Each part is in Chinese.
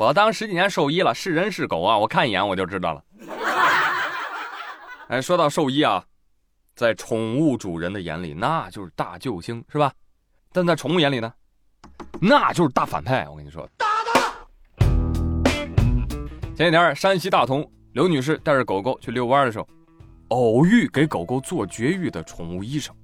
我当十几年兽医了，是人是狗啊，我看一眼我就知道了。哎，说到兽医啊，在宠物主人的眼里，那就是大救星，是吧？但在宠物眼里呢，那就是大反派。我跟你说，打他！前几天，山西大同刘女士带着狗狗去遛弯的时候，偶遇给狗狗做绝育的宠物医生，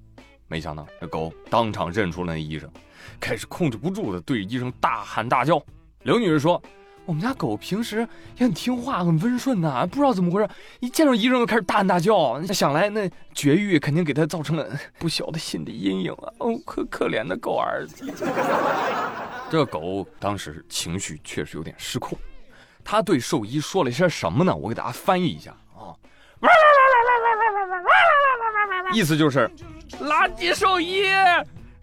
没想到这狗当场认出了那医生，开始控制不住的对医生大喊大叫。刘女士说。我们家狗平时也很听话，很温顺呐，不知道怎么回事，一见着医生就开始大喊大叫。想来那绝育肯定给他造成了 不小的心理阴影啊！哦，可可怜的狗儿子。这狗当时情绪确实有点失控，他对兽医说了一些什么呢？我给大家翻译一下啊，意思就是垃圾兽医。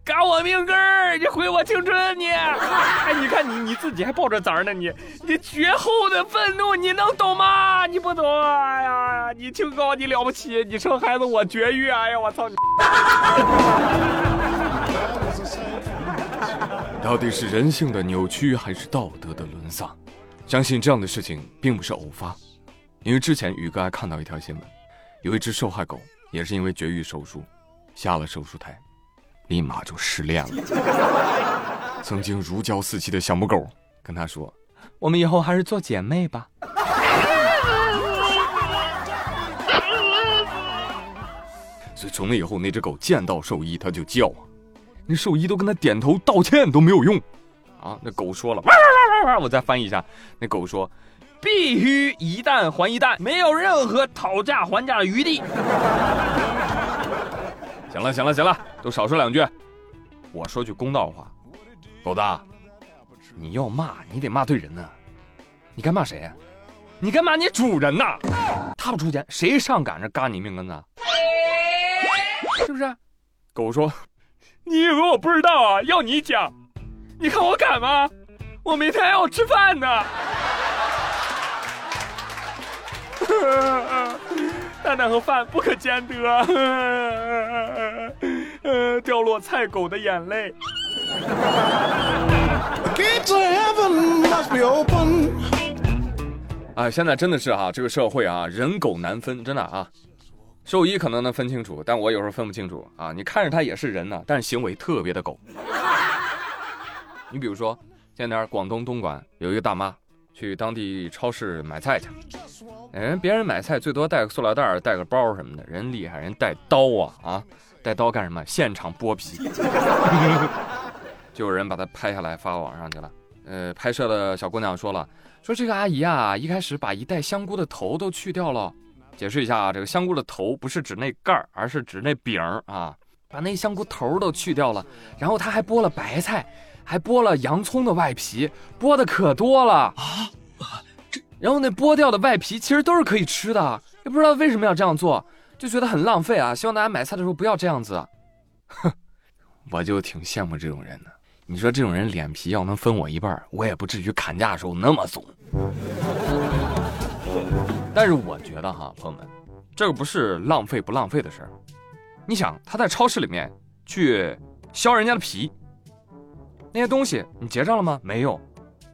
嘎我命根儿！你毁我青春！你，哎，你看你你自己还抱着崽呢，你你绝后的愤怒，你能懂吗？你不懂！哎呀，你清高，你了不起！你生孩子我绝育！哎呀，我操你！到底是人性的扭曲还是道德的沦丧？相信这样的事情并不是偶发，因为之前宇哥还看到一条新闻，有一只受害狗也是因为绝育手术下了手术台。立马就失恋了。曾经如胶似漆的小母狗跟他说：“我们以后还是做姐妹吧。”所以从那以后，那只狗见到兽医它就叫啊，那兽医都跟他点头道歉都没有用啊。那狗说了：“我再翻译一下，那狗说，必须一蛋还一蛋，没有任何讨价还价的余地。”行了行了行了，都少说两句。我说句公道话，狗子，你要骂你得骂对人呢。你该骂谁？你该骂你主人呐！他不出钱，谁上赶着嘎你命根子？是不是？狗说：“你以为我不知道啊？要你讲，你看我敢吗？我明天还要吃饭呢。”蛋蛋和饭不可兼得，呃，掉落菜狗的眼泪。哎，现在真的是哈，这个社会啊，人狗难分，真的啊。兽医可能能分清楚，但我有时候分不清楚啊。你看着他也是人呢，但是行为特别的狗。你比如说，前两天广东东莞有一个大妈。去当地超市买菜去，人别人买菜最多带个塑料袋带个包什么的，人厉害，人带刀啊啊，带刀干什么？现场剥皮，就有人把它拍下来发网上去了。呃，拍摄的小姑娘说了，说这个阿姨啊，一开始把一袋香菇的头都去掉了。解释一下啊，这个香菇的头不是指那盖儿，而是指那饼啊，把那香菇头都去掉了，然后她还剥了白菜。还剥了洋葱的外皮，剥的可多了啊！这，然后那剥掉的外皮其实都是可以吃的，也不知道为什么要这样做，就觉得很浪费啊！希望大家买菜的时候不要这样子。哼，我就挺羡慕这种人的。你说这种人脸皮要能分我一半，我也不至于砍价的时候那么怂。但是我觉得哈，朋友们，这个不是浪费不浪费的事儿。你想，他在超市里面去削人家的皮。那些东西你结账了吗？没有，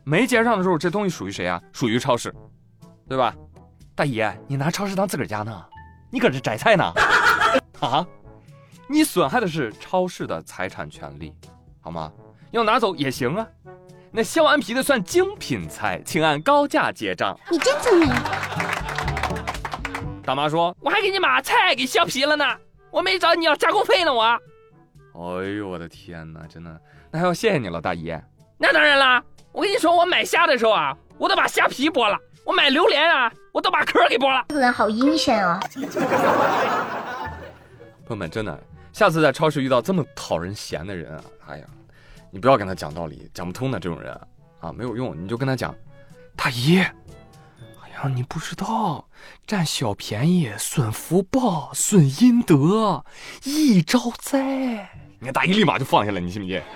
没结账的时候，这东西属于谁啊？属于超市，对吧？大爷，你拿超市当自个儿家呢？你搁这摘菜呢？啊？你损害的是超市的财产权利，好吗？要拿走也行啊。那削完皮的算精品菜，请按高价结账。你真聪明。大妈说：“我还给你把菜给削皮了呢，我没找你要加工费呢，我。”哎呦我的天哪，真的。那还要谢谢你了，大姨。那当然啦，我跟你说，我买虾的时候啊，我都把虾皮剥了；我买榴莲啊，我都把壳给剥了。这个人好阴险啊！朋友们，真的，下次在超市遇到这么讨人嫌的人啊，哎呀，你不要跟他讲道理，讲不通的这种人啊，没有用，你就跟他讲，大姨，哎呀，你不知道，占小便宜损福报，损阴德，易招灾。你看大姨立马就放下了，你信不信？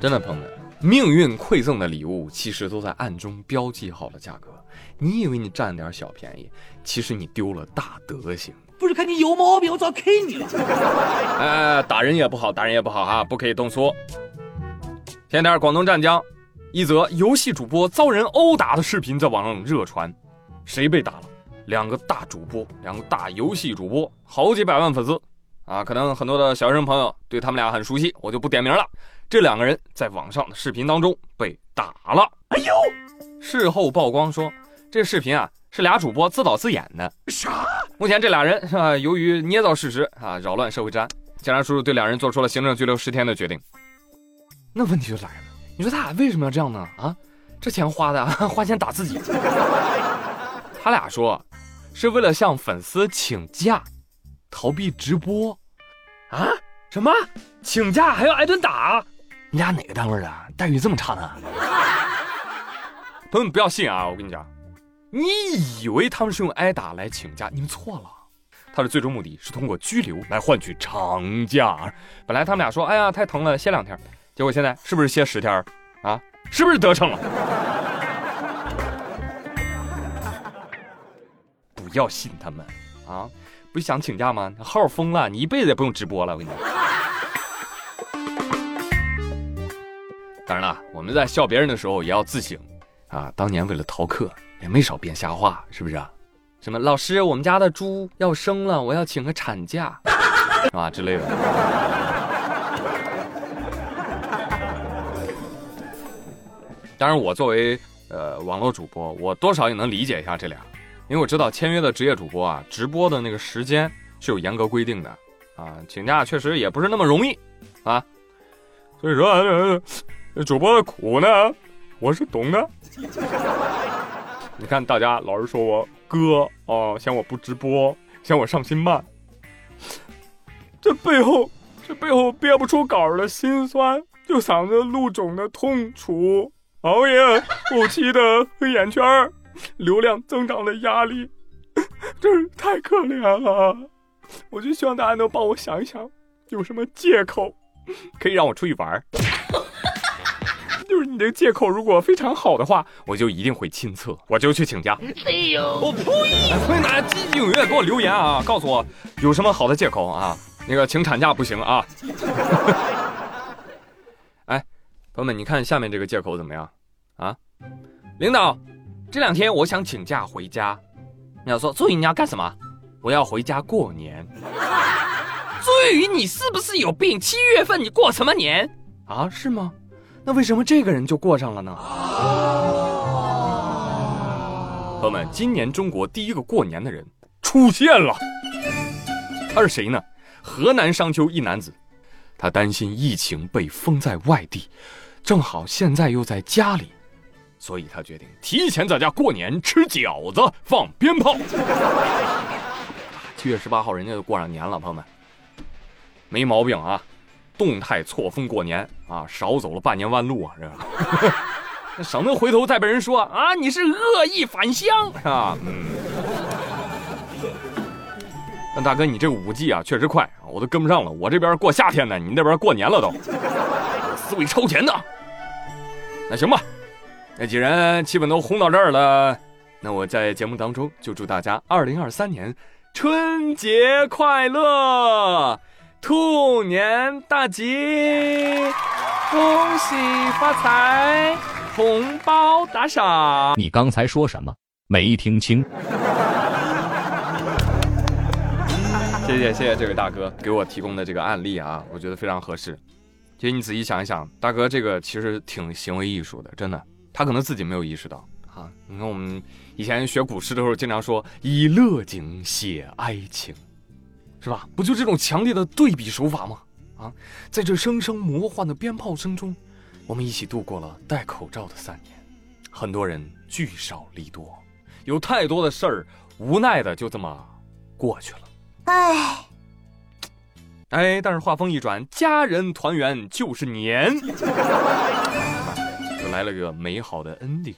真的，朋友们，命运馈赠的礼物其实都在暗中标记好了价格。你以为你占点小便宜，其实你丢了大德行。不是看你有毛病，我早 K 你了。哎，打人也不好，打人也不好哈，不可以动粗。前天广东湛江，一则游戏主播遭人殴打的视频在网上热传，谁被打了？两个大主播，两个大游戏主播，好几百万粉丝，啊，可能很多的小学生朋友对他们俩很熟悉，我就不点名了。这两个人在网上的视频当中被打了，哎呦！事后曝光说，这视频啊是俩主播自导自演的。啥？目前这俩人是吧？由于捏造事实啊，扰乱社会治安，警察叔叔对两人做出了行政拘留十天的决定。那问题就来了，你说他俩为什么要这样呢？啊，这钱花的，花钱打自己。他俩说。是为了向粉丝请假，逃避直播，啊？什么？请假还要挨顿打？你俩哪个单位的？待遇这么差呢？朋友们不要信啊！我跟你讲，你以为他们是用挨打来请假，你们错了。他的最终目的是通过拘留来换取长假。本来他们俩说，哎呀，太疼了，歇两天。结果现在是不是歇十天？啊？是不是得逞了？不要信他们啊！不想请假吗？号封了，你一辈子也不用直播了。我跟你讲。当然了，我们在笑别人的时候也要自省啊！当年为了逃课，也没少编瞎话，是不是啊？什么老师，我们家的猪要生了，我要请个产假，是 吧？之类的。当然，我作为呃网络主播，我多少也能理解一下这俩。因为我知道签约的职业主播啊，直播的那个时间是有严格规定的，啊，请假确实也不是那么容易，啊，所以说主播的苦呢，我是懂的。你看大家老是说我哥啊，嫌我不直播，嫌我上新慢，这背后这背后憋不出稿的心酸，就嗓子路肿的痛楚，熬夜后期的黑眼圈流量增长的压力，真是太可怜了。我就希望大家能帮我想一想，有什么借口可以让我出去玩你这个借口如果非常好的话，我就一定会亲测，我就去请假。哎呦，我呸！欢迎大家积极踊跃给我留言啊，告诉我有什么好的借口啊？那个请产假不行啊？哎，朋友们，你看下面这个借口怎么样啊？领导。这两天我想请假回家，你要说朱宇你要干什么？我要回家过年。朱宇你是不是有病？七月份你过什么年啊？是吗？那为什么这个人就过上了呢？朋友们，今年中国第一个过年的人出现了，他是谁呢？河南商丘一男子，他担心疫情被封在外地，正好现在又在家里。所以他决定提前在家过年，吃饺子，放鞭炮。七月十八号，人家就过上年了，朋友们，没毛病啊！动态错峰过年啊，少走了半年弯路啊，这 省得回头再被人说啊，你是恶意返乡，是 吧？嗯。那大哥，你这个五 G 啊，确实快，我都跟不上了。我这边过夏天呢，你那边过年了都，思维超前的。那行吧。那既然气氛都烘到这儿了，那我在节目当中就祝大家二零二三年春节快乐，兔年大吉，恭喜发财，红包打赏。你刚才说什么？没听清。谢谢谢谢这位大哥给我提供的这个案例啊，我觉得非常合适。其实你仔细想一想，大哥这个其实挺行为艺术的，真的。他可能自己没有意识到啊！你看我们以前学古诗的时候，经常说以乐景写哀情，是吧？不就这种强烈的对比手法吗？啊，在这声声魔幻的鞭炮声中，我们一起度过了戴口罩的三年，很多人聚少离多，有太多的事儿，无奈的就这么过去了。哎，哎，但是话锋一转，家人团圆就是年。就 来了个美好的 ending，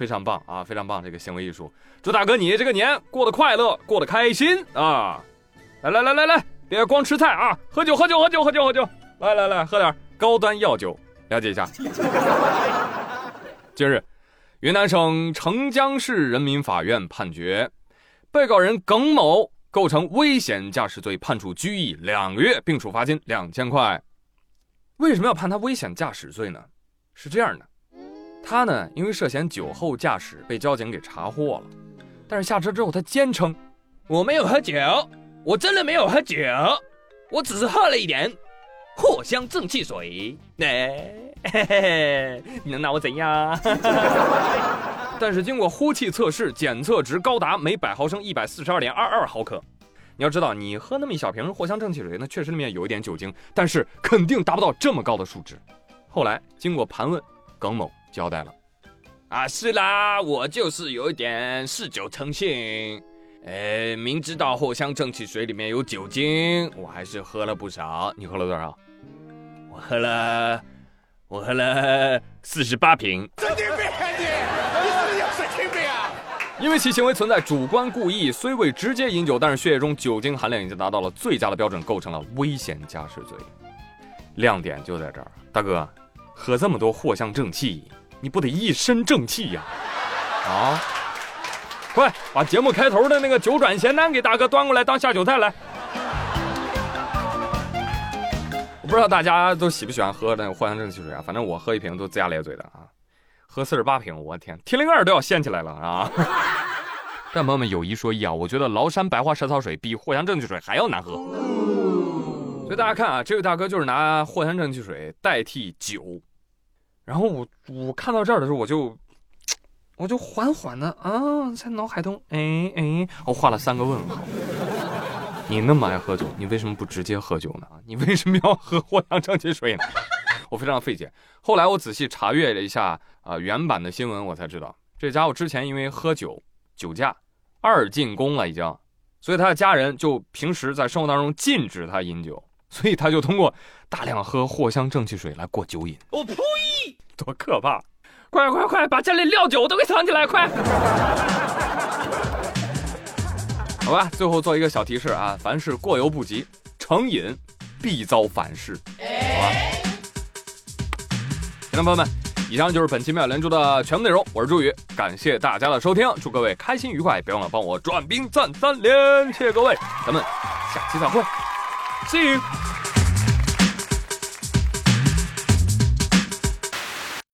非常棒啊，非常棒！这个行为艺术，祝大哥你这个年过得快乐，过得开心啊！来来来来来，别光吃菜啊，喝酒喝酒喝酒喝酒喝酒！来来来，喝点高端药酒，了解一下。近日，云南省澄江市人民法院判决，被告人耿某构成危险驾驶罪，判处拘役两个月，并处罚金两千块。为什么要判他危险驾驶罪呢？是这样的，他呢因为涉嫌酒后驾驶被交警给查获了，但是下车之后他坚称我没有喝酒，我真的没有喝酒，我只是喝了一点藿香正气水。哎，嘿嘿嘿，你能拿我怎样？但是经过呼气测试，检测值高达每百毫升一百四十二点二二毫克。你要知道，你喝那么一小瓶藿香正气水，那确实里面有一点酒精，但是肯定达不到这么高的数值。后来经过盘问，耿某交代了：啊，是啦，我就是有一点嗜酒成性，哎，明知道藿香正气水里面有酒精，我还是喝了不少。你喝了多少？我喝了，我喝了四十八瓶。神经病啊你！你是不是有神经病啊？因为其行为存在主观故意，虽未直接饮酒，但是血液中酒精含量已经达到了最佳的标准，构成了危险驾驶罪。亮点就在这儿，大哥，喝这么多藿香正气，你不得一身正气呀？啊！快把节目开头的那个九转咸丹给大哥端过来当下酒菜来。我不知道大家都喜不喜欢喝那个藿香正气水啊，反正我喝一瓶都龇牙咧嘴的啊。喝四十八瓶，我天，天灵盖都要掀起来了啊！但朋友们有一说一啊，我觉得崂山白花蛇草水比藿香正气水还要难喝。所以大家看啊，这位大哥就是拿藿香正气水代替酒。然后我我看到这儿的时候，我就我就缓缓的啊，在脑海中哎哎，我画了三个问号。你那么爱喝酒，你为什么不直接喝酒呢？你为什么要喝藿香正气水呢？我非常费解。后来我仔细查阅了一下啊、原版的新闻，我才知道这家伙之前因为喝酒酒驾二进宫了已经，所以他的家人就平时在生活当中禁止他饮酒，所以他就通过大量喝藿香正气水来过酒瘾。我呸！多可怕！快快快，把家里料酒都给藏起来，快！好吧，最后做一个小提示啊，凡事过犹不及，成瘾必遭反噬，好吧？听众朋友们，以上就是本期妙连珠的全部内容，我是朱宇，感谢大家的收听，祝各位开心愉快，别忘了帮我转兵赞三连，谢谢各位，咱们下期再会，See you。